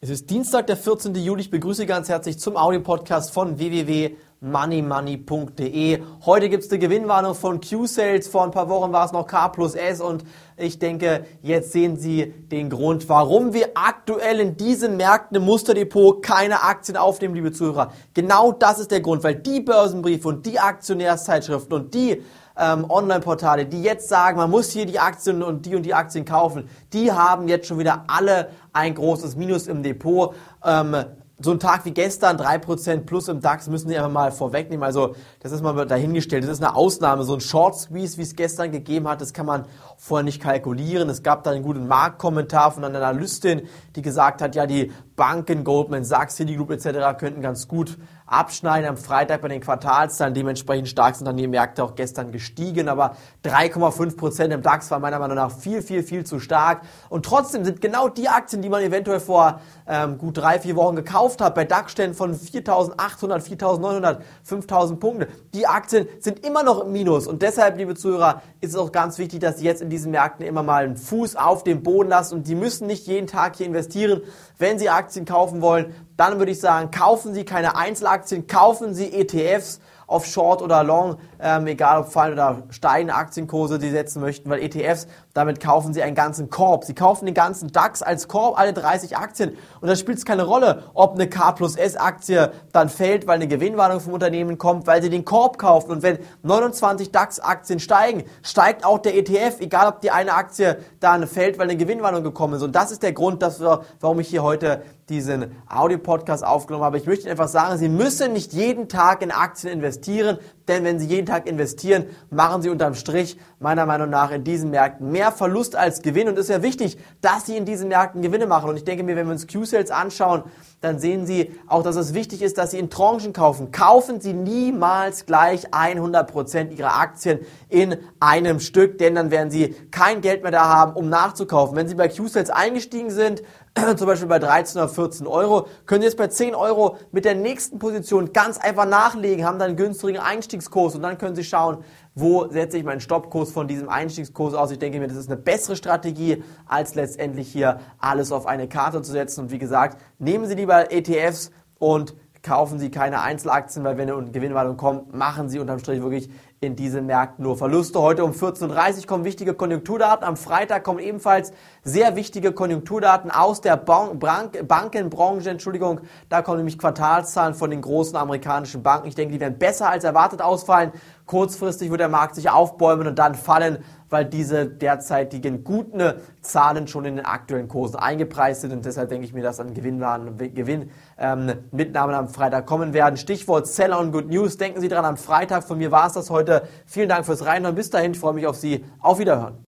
Es ist Dienstag, der 14. Juli. Ich begrüße ganz herzlich zum Audio-Podcast von www.moneymoney.de. Heute gibt es eine Gewinnwarnung von Q-Sales. Vor ein paar Wochen war es noch K plus S und ich denke, jetzt sehen Sie den Grund, warum wir aktuell in diesen Märkten im Musterdepot keine Aktien aufnehmen, liebe Zuhörer. Genau das ist der Grund, weil die Börsenbriefe und die Aktionärszeitschriften und die ähm, Online-Portale, die jetzt sagen, man muss hier die Aktien und die und die Aktien kaufen, die haben jetzt schon wieder alle ein großes Minus im Depot. Ähm, so ein Tag wie gestern, 3% plus im DAX, müssen Sie einfach mal vorwegnehmen. Also das ist mal dahingestellt. Das ist eine Ausnahme. So ein Short Squeeze, wie es gestern gegeben hat, das kann man vorher nicht kalkulieren. Es gab da einen guten Marktkommentar von einer Analystin, die gesagt hat, ja, die Banken, Goldman Sachs, Citigroup etc. könnten ganz gut abschneiden am Freitag bei den Quartalszahlen. Dementsprechend stark sind dann die Märkte auch gestern gestiegen. Aber 3,5% im DAX war meiner Meinung nach viel, viel, viel zu stark. Und trotzdem sind genau die Aktien, die man eventuell vor ähm, gut drei, vier Wochen gekauft hat, bei DAX-Ständen von 4.800, 4.900, 5.000 Punkte, die Aktien sind immer noch im Minus. Und deshalb, liebe Zuhörer, ist es auch ganz wichtig, dass Sie jetzt in diesen Märkten immer mal einen Fuß auf den Boden lassen. Und Sie müssen nicht jeden Tag hier investieren. Wenn Sie Aktien kaufen wollen, dann würde ich sagen, kaufen Sie keine Einzelaktien, kaufen Sie ETFs auf Short oder Long, ähm, egal ob fallen oder steigende Aktienkurse Sie setzen möchten, weil ETFs, damit kaufen Sie einen ganzen Korb. Sie kaufen den ganzen DAX als Korb, alle 30 Aktien. Und da spielt es keine Rolle, ob eine K plus S Aktie dann fällt, weil eine Gewinnwarnung vom Unternehmen kommt, weil Sie den Korb kaufen. Und wenn 29 DAX Aktien steigen, steigt auch der ETF, egal ob die eine Aktie dann fällt, weil eine Gewinnwarnung gekommen ist. Und das ist der Grund, dass wir, warum ich hier heute diesen Audio-Podcast aufgenommen habe. Ich möchte einfach sagen, Sie müssen nicht jeden Tag in Aktien investieren, denn wenn Sie jeden Tag investieren, machen Sie unterm Strich meiner Meinung nach in diesen Märkten mehr Verlust als Gewinn. Und es ist ja wichtig, dass Sie in diesen Märkten Gewinne machen. Und ich denke mir, wenn wir uns Q-Sales anschauen, dann sehen Sie auch, dass es wichtig ist, dass Sie in Tranchen kaufen. Kaufen Sie niemals gleich 100 Prozent Ihrer Aktien in einem Stück, denn dann werden Sie kein Geld mehr da haben, um nachzukaufen. Wenn Sie bei Q-Sales eingestiegen sind, zum Beispiel bei 13 oder 14 Euro, können Sie jetzt bei 10 Euro mit der nächsten Position ganz einfach nachlegen, haben dann einen günstigen Einstiegskurs und dann können Sie schauen, wo setze ich meinen Stoppkurs von diesem Einstiegskurs aus. Ich denke mir, das ist eine bessere Strategie, als letztendlich hier alles auf eine Karte zu setzen. Und wie gesagt, nehmen Sie lieber ETFs und kaufen Sie keine Einzelaktien, weil wenn eine Gewinnwarnung kommt, machen Sie unterm Strich wirklich in diesen Märkten nur Verluste. Heute um 14.30 Uhr kommen wichtige Konjunkturdaten. Am Freitag kommen ebenfalls sehr wichtige Konjunkturdaten aus der Bank Bankenbranche. Entschuldigung, da kommen nämlich Quartalszahlen von den großen amerikanischen Banken. Ich denke, die werden besser als erwartet ausfallen. Kurzfristig wird der Markt sich aufbäumen und dann fallen, weil diese derzeitigen guten Zahlen schon in den aktuellen Kursen eingepreist sind. Und deshalb denke ich mir, dass an Gewinnmitnahmen Gewinn, ähm, am Freitag kommen werden. Stichwort Seller und Good News. Denken Sie dran, am Freitag von mir war es das heute. Vielen Dank fürs Reinhören. Bis dahin, ich freue mich auf Sie. Auf Wiederhören.